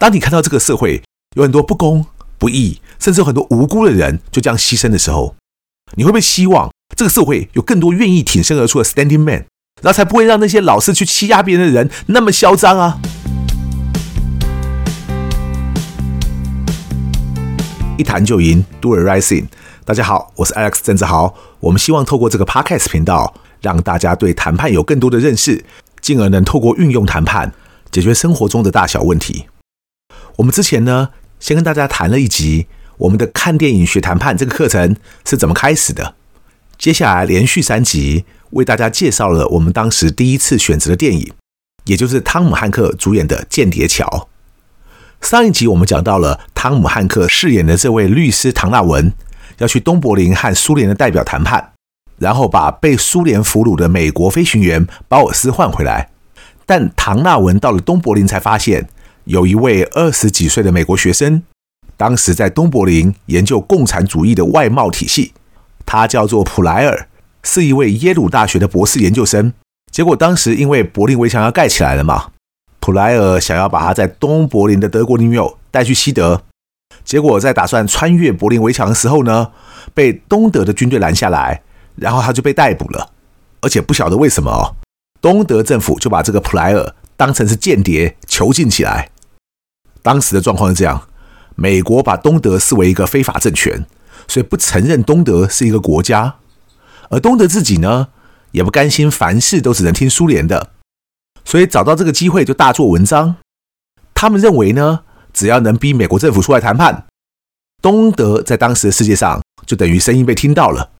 当你看到这个社会有很多不公不义，甚至有很多无辜的人就这样牺牲的时候，你会不会希望这个社会有更多愿意挺身而出的 standing man，然后才不会让那些老是去欺压别人的人那么嚣张啊？一谈就赢，Do it rising。大家好，我是 Alex 郑志豪。我们希望透过这个 Podcast 频道，让大家对谈判有更多的认识，进而能透过运用谈判解决生活中的大小问题。我们之前呢，先跟大家谈了一集我们的看电影学谈判这个课程是怎么开始的。接下来连续三集为大家介绍了我们当时第一次选择的电影，也就是汤姆汉克主演的《间谍桥》。上一集我们讲到了汤姆汉克饰演的这位律师唐纳文要去东柏林和苏联的代表谈判，然后把被苏联俘虏的美国飞行员鲍尔斯换回来。但唐纳文到了东柏林才发现，有一位二十几岁的美国学生，当时在东柏林研究共产主义的外贸体系，他叫做普莱尔，是一位耶鲁大学的博士研究生。结果当时因为柏林围墙要盖起来了嘛。普莱尔想要把他在东柏林的德国女友带去西德，结果在打算穿越柏林围墙的时候呢，被东德的军队拦下来，然后他就被逮捕了。而且不晓得为什么哦，东德政府就把这个普莱尔当成是间谍囚禁起来。当时的状况是这样：美国把东德视为一个非法政权，所以不承认东德是一个国家，而东德自己呢，也不甘心凡事都只能听苏联的。所以找到这个机会就大做文章。他们认为呢，只要能逼美国政府出来谈判，东德在当时的世界上就等于声音被听到了，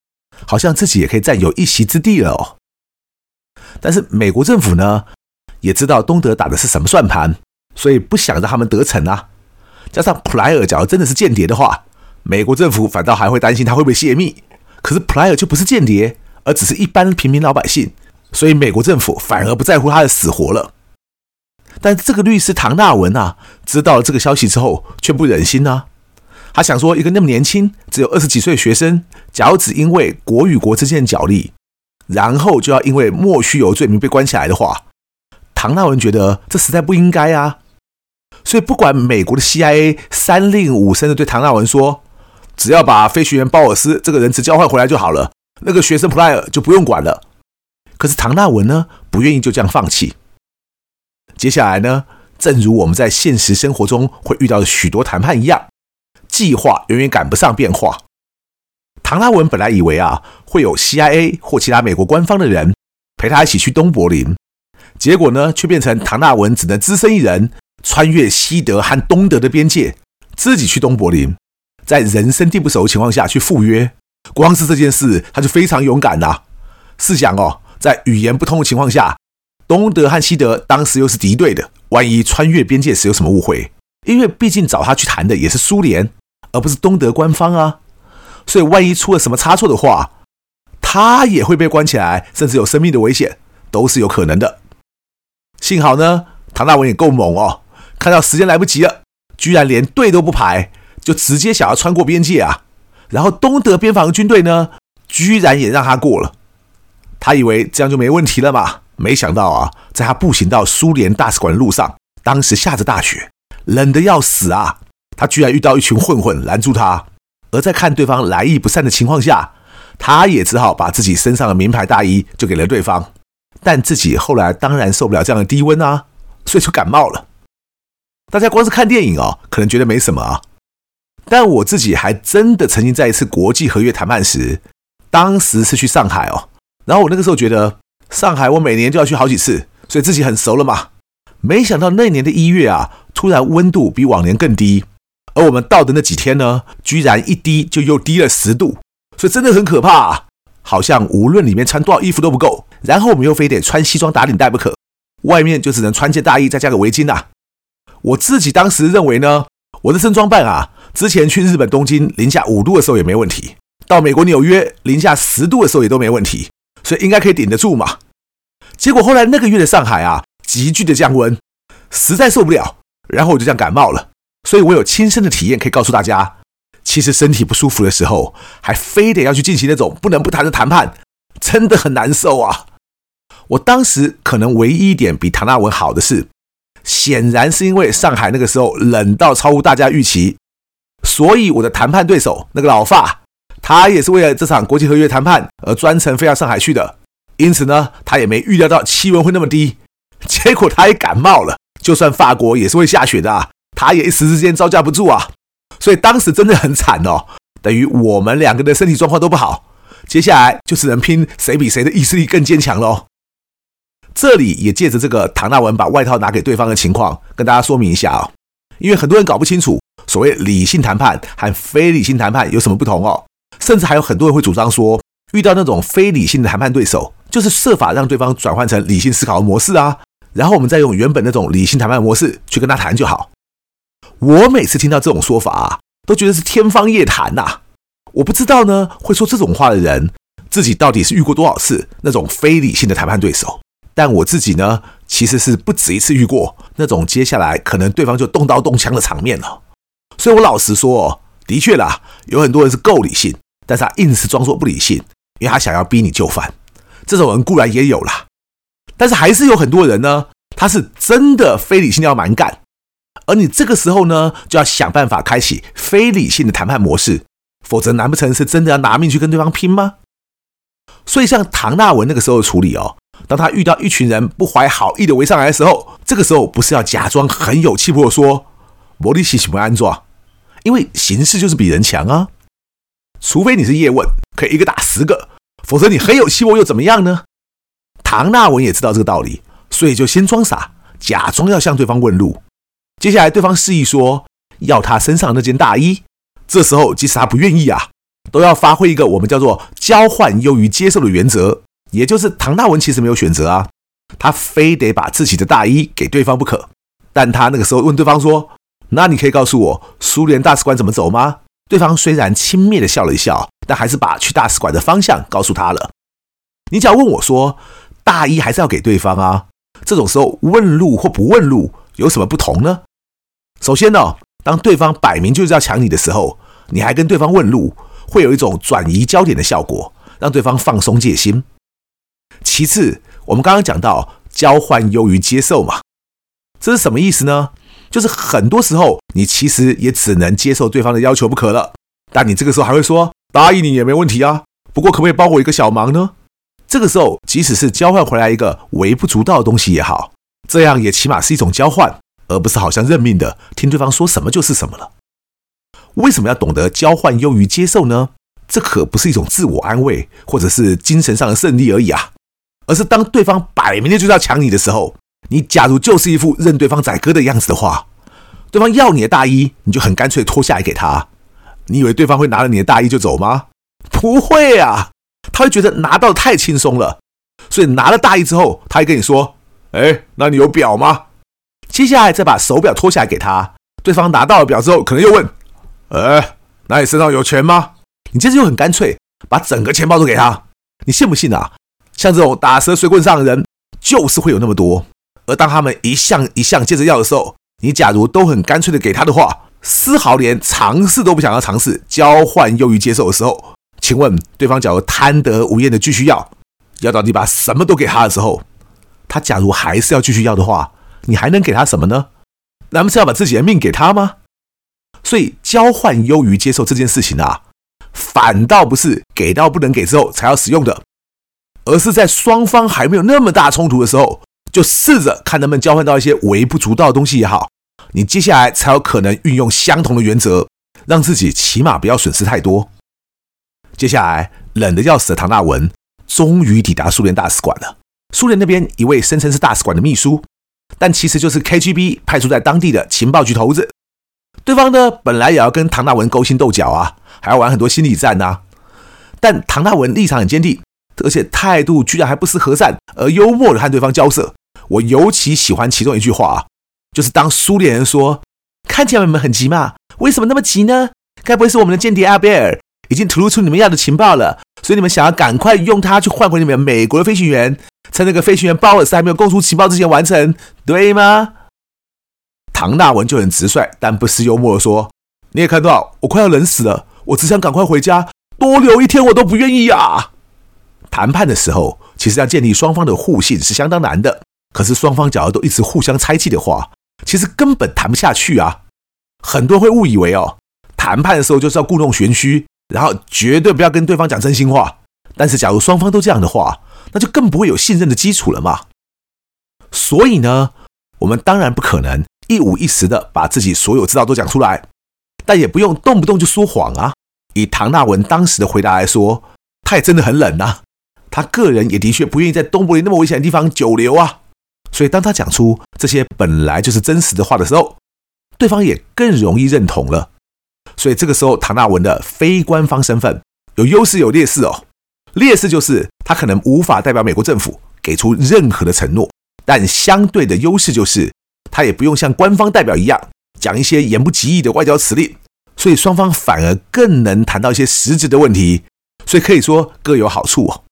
好像自己也可以占有一席之地了哦。但是美国政府呢，也知道东德打的是什么算盘，所以不想让他们得逞啊。加上普莱尔假如真的是间谍的话，美国政府反倒还会担心他会不会泄密。可是普莱尔就不是间谍，而只是一般平民老百姓。所以美国政府反而不在乎他的死活了，但这个律师唐纳文啊，知道了这个消息之后，却不忍心啊。他想说，一个那么年轻、只有二十几岁的学生，假如只因为国与国之间的角力，然后就要因为莫须有罪名被关起来的话，唐纳文觉得这实在不应该啊。所以不管美国的 CIA 三令五申的对唐纳文说，只要把飞行员鲍尔斯这个人质交换回来就好了，那个学生普莱尔就不用管了。可是唐纳文呢，不愿意就这样放弃。接下来呢，正如我们在现实生活中会遇到的许多谈判一样，计划远远赶不上变化。唐纳文本来以为啊，会有 CIA 或其他美国官方的人陪他一起去东柏林，结果呢，却变成唐纳文只能只身一人穿越西德和东德的边界，自己去东柏林，在人生地不熟的情况下去赴约。光是这件事，他就非常勇敢呐、啊。试想哦。在语言不通的情况下，东德和西德当时又是敌对的，万一穿越边界时有什么误会，因为毕竟找他去谈的也是苏联，而不是东德官方啊，所以万一出了什么差错的话，他也会被关起来，甚至有生命的危险，都是有可能的。幸好呢，唐纳文也够猛哦，看到时间来不及了，居然连队都不排，就直接想要穿过边界啊，然后东德边防军队呢，居然也让他过了。他以为这样就没问题了嘛？没想到啊，在他步行到苏联大使馆的路上，当时下着大雪，冷得要死啊！他居然遇到一群混混拦住他，而在看对方来意不善的情况下，他也只好把自己身上的名牌大衣就给了对方。但自己后来当然受不了这样的低温啊，所以就感冒了。大家光是看电影哦，可能觉得没什么啊，但我自己还真的曾经在一次国际合约谈判时，当时是去上海哦。然后我那个时候觉得上海我每年就要去好几次，所以自己很熟了嘛。没想到那年的一月啊，突然温度比往年更低，而我们到的那几天呢，居然一低就又低了十度，所以真的很可怕啊。好像无论里面穿多少衣服都不够，然后我们又非得穿西装打领带不可，外面就只能穿件大衣再加个围巾呐。我自己当时认为呢，我的身装扮啊，之前去日本东京零下五度的时候也没问题，到美国纽约零下十度的时候也都没问题。所以应该可以顶得住嘛？结果后来那个月的上海啊，急剧的降温，实在受不了，然后我就这样感冒了。所以我有亲身的体验可以告诉大家，其实身体不舒服的时候，还非得要去进行那种不能不谈的谈判，真的很难受啊。我当时可能唯一一点比唐纳文好的是，显然是因为上海那个时候冷到超乎大家预期，所以我的谈判对手那个老发，他也是为了这场国际合约谈判而专程飞到上海去的。因此呢，他也没预料到气温会那么低，结果他也感冒了。就算法国也是会下雪的啊，他也一时之间招架不住啊。所以当时真的很惨哦，等于我们两个的身体状况都不好。接下来就只能拼谁比谁的意志力更坚强喽。这里也借着这个唐纳文把外套拿给对方的情况，跟大家说明一下啊、哦，因为很多人搞不清楚所谓理性谈判和非理性谈判有什么不同哦，甚至还有很多人会主张说，遇到那种非理性的谈判对手，就是设法让对方转换成理性思考的模式啊，然后我们再用原本那种理性谈判模式去跟他谈就好。我每次听到这种说法啊，都觉得是天方夜谭呐。我不知道呢，会说这种话的人自己到底是遇过多少次那种非理性的谈判对手。但我自己呢，其实是不止一次遇过那种接下来可能对方就动刀动枪的场面了。所以我老实说，的确啦，有很多人是够理性，但是他硬是装作不理性，因为他想要逼你就范。这种人固然也有啦，但是还是有很多人呢，他是真的非理性要蛮干，而你这个时候呢，就要想办法开启非理性的谈判模式，否则难不成是真的要拿命去跟对方拼吗？所以像唐纳文那个时候的处理哦。当他遇到一群人不怀好意的围上来的时候，这个时候不是要假装很有气魄说“摩利西喜不安坐”，因为形势就是比人强啊。除非你是叶问，可以一个打十个，否则你很有气魄又怎么样呢？唐纳文也知道这个道理，所以就先装傻，假装要向对方问路。接下来对方示意说要他身上那件大衣，这时候即使他不愿意啊，都要发挥一个我们叫做交换优于接受的原则。也就是唐大文其实没有选择啊，他非得把自己的大衣给对方不可。但他那个时候问对方说：“那你可以告诉我苏联大使馆怎么走吗？”对方虽然轻蔑的笑了一笑，但还是把去大使馆的方向告诉他了。你只要问我说，大衣还是要给对方啊？这种时候问路或不问路有什么不同呢？首先呢，当对方摆明就是要抢你的时候，你还跟对方问路，会有一种转移焦点的效果，让对方放松戒心。其次，我们刚刚讲到交换优于接受嘛，这是什么意思呢？就是很多时候你其实也只能接受对方的要求不可了，但你这个时候还会说答应你也没问题啊，不过可不可以帮我一个小忙呢？这个时候即使是交换回来一个微不足道的东西也好，这样也起码是一种交换，而不是好像认命的听对方说什么就是什么了。为什么要懂得交换优于接受呢？这可不是一种自我安慰或者是精神上的胜利而已啊。而是当对方摆明了就是要抢你的时候，你假如就是一副任对方宰割的样子的话，对方要你的大衣，你就很干脆脱下来给他。你以为对方会拿了你的大衣就走吗？不会啊，他会觉得拿到太轻松了。所以拿了大衣之后，他会跟你说：“哎，那你有表吗？”接下来再把手表脱下来给他。对方拿到了表之后，可能又问：“哎，那你身上有钱吗？”你接着又很干脆把整个钱包都给他。你信不信啊？像这种打蛇随棍上的人，就是会有那么多。而当他们一项一项接着要的时候，你假如都很干脆的给他的话，丝毫连尝试都不想要尝试，交换优于接受的时候，请问对方假如贪得无厌的继续要，要到你把什么都给他的时候，他假如还是要继续要的话，你还能给他什么呢？难不成要把自己的命给他吗？所以交换优于接受这件事情啊，反倒不是给到不能给之后才要使用的。而是在双方还没有那么大冲突的时候，就试着看能不能交换到一些微不足道的东西也好，你接下来才有可能运用相同的原则，让自己起码不要损失太多。接下来，冷得要死的唐纳文终于抵达苏联大使馆了。苏联那边一位声称是大使馆的秘书，但其实就是 KGB 派驻在当地的情报局头子。对方呢，本来也要跟唐纳文勾心斗角啊，还要玩很多心理战呐、但唐纳文立场很坚定。而且态度居然还不失和善，而幽默的和对方交涉。我尤其喜欢其中一句话啊，就是当苏联人说：“看起来你们很急嘛，为什么那么急呢？该不会是我们的间谍阿贝尔已经吐露出你们要的情报了，所以你们想要赶快用它去换回你们美国的飞行员，趁那个飞行员鲍尔斯还没有供出情报之前完成，对吗？”唐纳文就很直率但不失幽默的说：“你也看到，我快要冷死了，我只想赶快回家，多留一天我都不愿意呀。”谈判的时候，其实要建立双方的互信是相当难的。可是双方假如都一直互相猜忌的话，其实根本谈不下去啊！很多人会误以为哦，谈判的时候就是要故弄玄虚，然后绝对不要跟对方讲真心话。但是假如双方都这样的话，那就更不会有信任的基础了嘛。所以呢，我们当然不可能一五一十的把自己所有知道都讲出来，但也不用动不动就说谎啊。以唐纳文当时的回答来说，他也真的很冷呐、啊。他个人也的确不愿意在东柏林那么危险的地方久留啊。所以当他讲出这些本来就是真实的话的时候，对方也更容易认同了。所以这个时候，唐纳文的非官方身份有优势有劣势哦。劣势就是他可能无法代表美国政府给出任何的承诺，但相对的优势就是他也不用像官方代表一样讲一些言不及义的外交辞令。所以双方反而更能谈到一些实质的问题，所以可以说各有好处哦。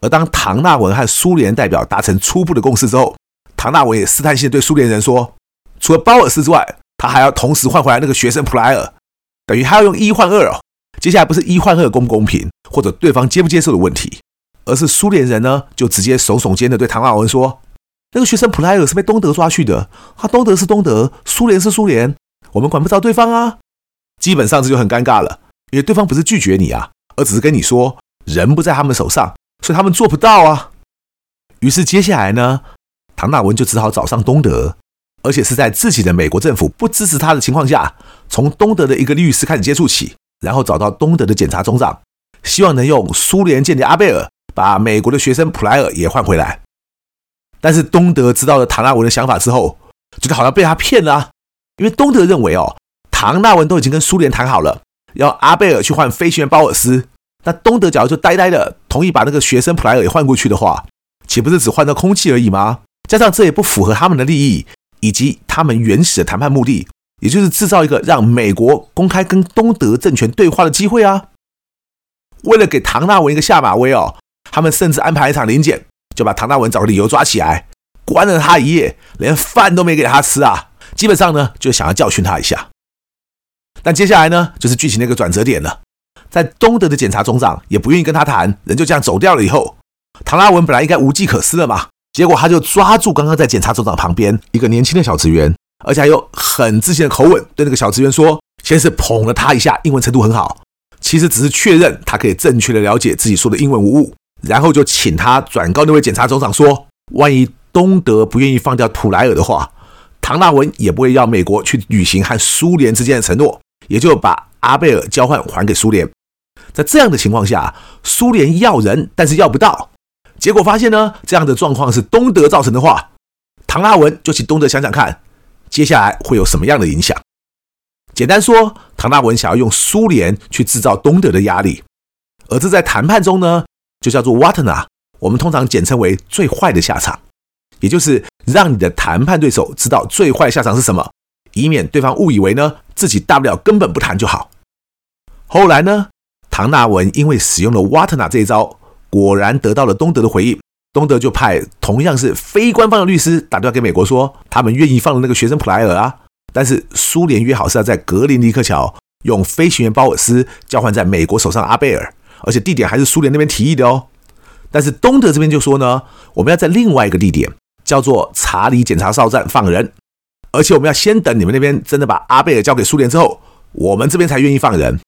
而当唐纳文和苏联代表达成初步的共识之后，唐纳文也试探性对苏联人说，除了鲍尔斯之外，他还要同时换回来那个学生普莱尔，等于他要用一换二哦。接下来不是一换二公不公平，或者对方接不接受的问题，而是苏联人呢就直接耸耸肩的对唐纳文说，那个学生普莱尔是被东德抓去的，他东德是东德，苏联是苏联，我们管不着对方啊。基本上这就很尴尬了，因为对方不是拒绝你啊，而只是跟你说人不在他们手上，所以他们做不到啊。于是接下来呢，唐纳文就只好找上东德，而且是在自己的美国政府不支持他的情况下，从东德的一个律师开始接触起，然后找到东德的检察总长，希望能用苏联间谍阿贝尔把美国的学生普莱尔也换回来。但是东德知道了唐纳文的想法之后，觉得好像被他骗了，因为东德认为哦。唐纳文都已经跟苏联谈好了，要阿贝尔去换飞行员鲍尔斯。那东德假如就呆呆的同意把那个学生普莱尔也换过去的话，岂不是只换到空气而已吗？加上这也不符合他们的利益，以及他们原始的谈判目的，也就是制造一个让美国公开跟东德政权对话的机会啊。为了给唐纳文一个下马威哦，他们甚至安排一场临检，就把唐纳文找个理由抓起来，关了他一夜，连饭都没给他吃啊。基本上呢，就想要教训他一下。但接下来呢，就是剧情的一个转折点了。在东德的检察总长也不愿意跟他谈，人就这样走掉了以后，唐纳文本来应该无计可施了嘛，结果他就抓住刚刚在检察总长旁边一个年轻的小职员，而且还有很自信的口吻对那个小职员说：“先是捧了他一下，英文程度很好，其实只是确认他可以正确的了解自己说的英文无误，然后就请他转告那位检察总长说，万一东德不愿意放掉普莱尔的话，唐纳文也不会要美国去履行和苏联之间的承诺。”也就把阿贝尔交换还给苏联，在这样的情况下，苏联要人，但是要不到，结果发现呢，这样的状况是东德造成的话，唐纳文就请东德想想看，接下来会有什么样的影响。简单说，唐纳文想要用苏联去制造东德的压力，而这在谈判中呢，就叫做 Wartna，我们通常简称为最坏的下场，也就是让你的谈判对手知道最坏下场是什么。以免对方误以为呢，自己大不了根本不谈就好。后来呢，唐纳文因为使用了瓦特纳这一招，果然得到了东德的回应。东德就派同样是非官方的律师打电话给美国说，他们愿意放了那个学生普莱尔啊，但是苏联约好是要在格林尼克桥用飞行员鲍尔斯交换在美国手上阿贝尔，而且地点还是苏联那边提议的哦。但是东德这边就说呢，我们要在另外一个地点，叫做查理检查哨站放人。而且我们要先等你们那边真的把阿贝尔交给苏联之后，我们这边才愿意放人。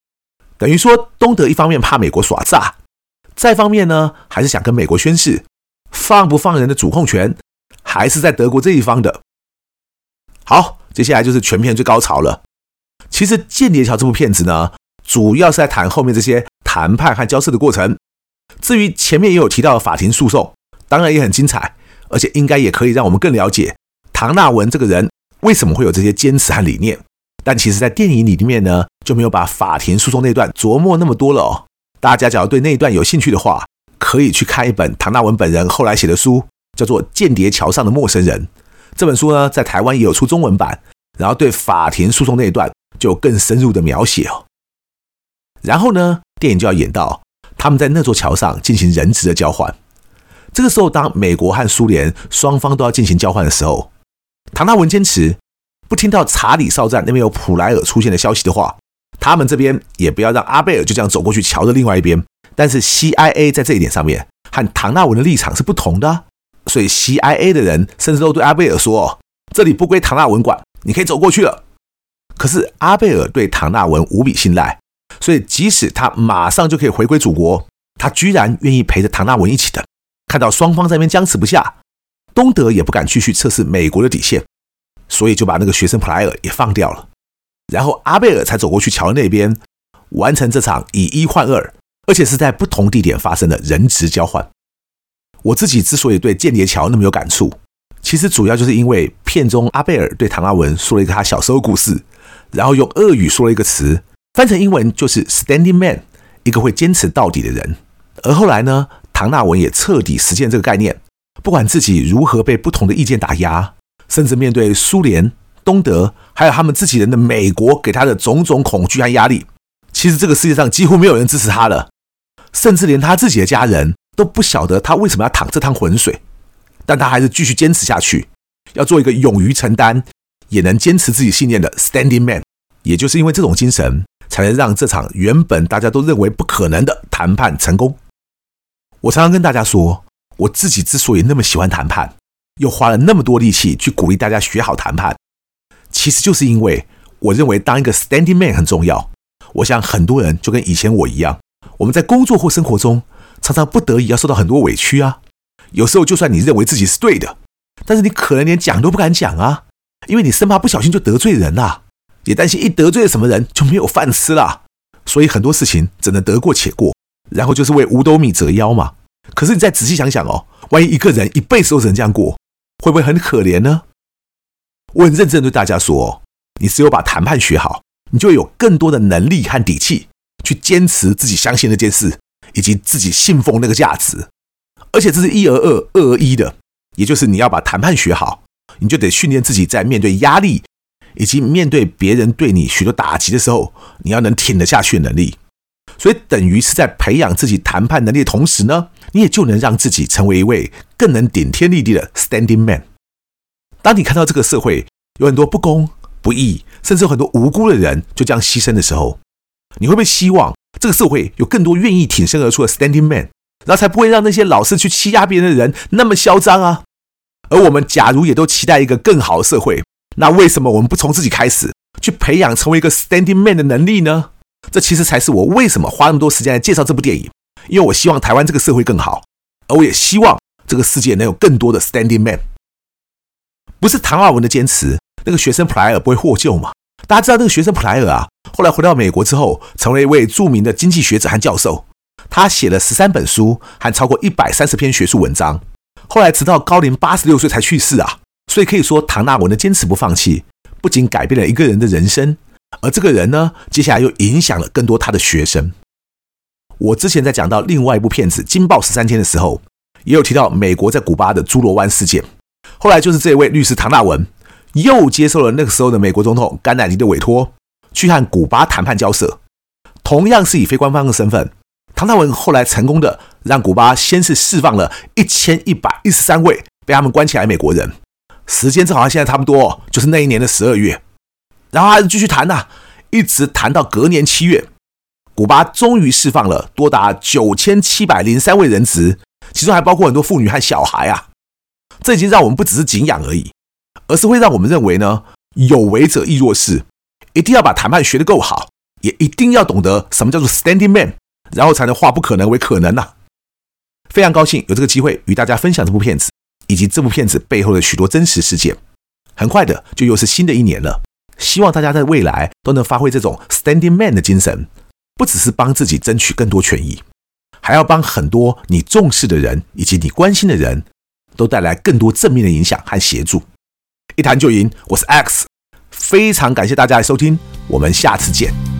等于说，东德一方面怕美国耍诈，再方面呢，还是想跟美国宣誓，放不放人的主控权还是在德国这一方的。好，接下来就是全片最高潮了。其实《间谍桥》这部片子呢，主要是在谈后面这些谈判和交涉的过程。至于前面也有提到的法庭诉讼，当然也很精彩，而且应该也可以让我们更了解唐纳文这个人。为什么会有这些坚持和理念？但其实，在电影里面呢，就没有把法庭诉讼那段琢磨那么多了哦。大家只要对那一段有兴趣的话，可以去看一本唐纳文本人后来写的书，叫做《间谍桥上的陌生人》。这本书呢，在台湾也有出中文版，然后对法庭诉讼那一段就更深入的描写哦。然后呢，电影就要演到他们在那座桥上进行人质的交换。这个时候，当美国和苏联双方都要进行交换的时候，唐纳文坚持不听到查理哨站那边有普莱尔出现的消息的话，他们这边也不要让阿贝尔就这样走过去桥的另外一边。但是 CIA 在这一点上面和唐纳文的立场是不同的，所以 CIA 的人甚至都对阿贝尔说：“这里不归唐纳文管，你可以走过去了。”可是阿贝尔对唐纳文无比信赖，所以即使他马上就可以回归祖国，他居然愿意陪着唐纳文一起等。看到双方在那边僵持不下，东德也不敢继续测试美国的底线，所以就把那个学生普莱尔也放掉了。然后阿贝尔才走过去桥那边，完成这场以一换二，而且是在不同地点发生的人质交换。我自己之所以对间谍桥那么有感触，其实主要就是因为片中阿贝尔对唐纳文说了一个他小时候故事，然后用俄语说了一个词，翻成英文就是 “standing man”，一个会坚持到底的人。而后来呢，唐纳文也彻底实践这个概念，不管自己如何被不同的意见打压，甚至面对苏联、东德，还有他们自己人的美国给他的种种恐惧和压力，其实这个世界上几乎没有人支持他了，甚至连他自己的家人。都不晓得他为什么要淌这趟浑水，但他还是继续坚持下去，要做一个勇于承担，也能坚持自己信念的 standing man。也就是因为这种精神，才能让这场原本大家都认为不可能的谈判成功。我常常跟大家说，我自己之所以那么喜欢谈判，又花了那么多力气去鼓励大家学好谈判，其实就是因为我认为当一个 standing man 很重要。我想很多人就跟以前我一样，我们在工作或生活中。常常不得已要受到很多委屈啊，有时候就算你认为自己是对的，但是你可能连讲都不敢讲啊，因为你生怕不小心就得罪人啊，也担心一得罪了什么人就没有饭吃了，所以很多事情只能得过且过，然后就是为五斗米折腰嘛。可是你再仔细想想哦，万一一个人一辈子都只能这样过，会不会很可怜呢？我很认真对大家说，你只有把谈判学好，你就有更多的能力和底气去坚持自己相信那件事。以及自己信奉那个价值，而且这是一而二、二而一的，也就是你要把谈判学好，你就得训练自己在面对压力以及面对别人对你许多打击的时候，你要能挺得下去的能力。所以等于是在培养自己谈判能力的同时呢，你也就能让自己成为一位更能顶天立地的 standing man。当你看到这个社会有很多不公不义，甚至很多无辜的人就这样牺牲的时候，你会不会希望？这个社会有更多愿意挺身而出的 standing man，然后才不会让那些老是去欺压别人的人那么嚣张啊！而我们假如也都期待一个更好的社会，那为什么我们不从自己开始，去培养成为一个 standing man 的能力呢？这其实才是我为什么花那么多时间来介绍这部电影，因为我希望台湾这个社会更好，而我也希望这个世界能有更多的 standing man。不是唐纳文的坚持，那个学生普莱尔不会获救吗？大家知道这个学生普莱尔啊，后来回到美国之后，成为一位著名的经济学者和教授。他写了十三本书还超过一百三十篇学术文章。后来直到高龄八十六岁才去世啊。所以可以说，唐纳文的坚持不放弃，不仅改变了一个人的人生，而这个人呢，接下来又影响了更多他的学生。我之前在讲到另外一部片子《惊爆十三天》的时候，也有提到美国在古巴的猪玀湾事件。后来就是这位律师唐纳文。又接受了那个时候的美国总统甘乃迪的委托，去和古巴谈判交涉，同样是以非官方的身份。唐纳文后来成功的让古巴先是释放了一千一百一十三位被他们关起来美国人，时间正好像现在差不多，就是那一年的十二月。然后还是继续谈呐、一直谈到隔年七月，古巴终于释放了多达九千七百零三位人质，其中还包括很多妇女和小孩啊。这已经让我们不只是敬仰而已。而是会让我们认为呢，有为者亦若是，一定要把谈判学得够好，也一定要懂得什么叫做 standing man，然后才能化不可能为可能呐、非常高兴有这个机会与大家分享这部片子，以及这部片子背后的许多真实事件。很快的就又是新的一年了，希望大家在未来都能发挥这种 standing man 的精神，不只是帮自己争取更多权益，还要帮很多你重视的人以及你关心的人都带来更多正面的影响和协助。一谈就赢，我是 X，非常感谢大家的收听，我们下次见。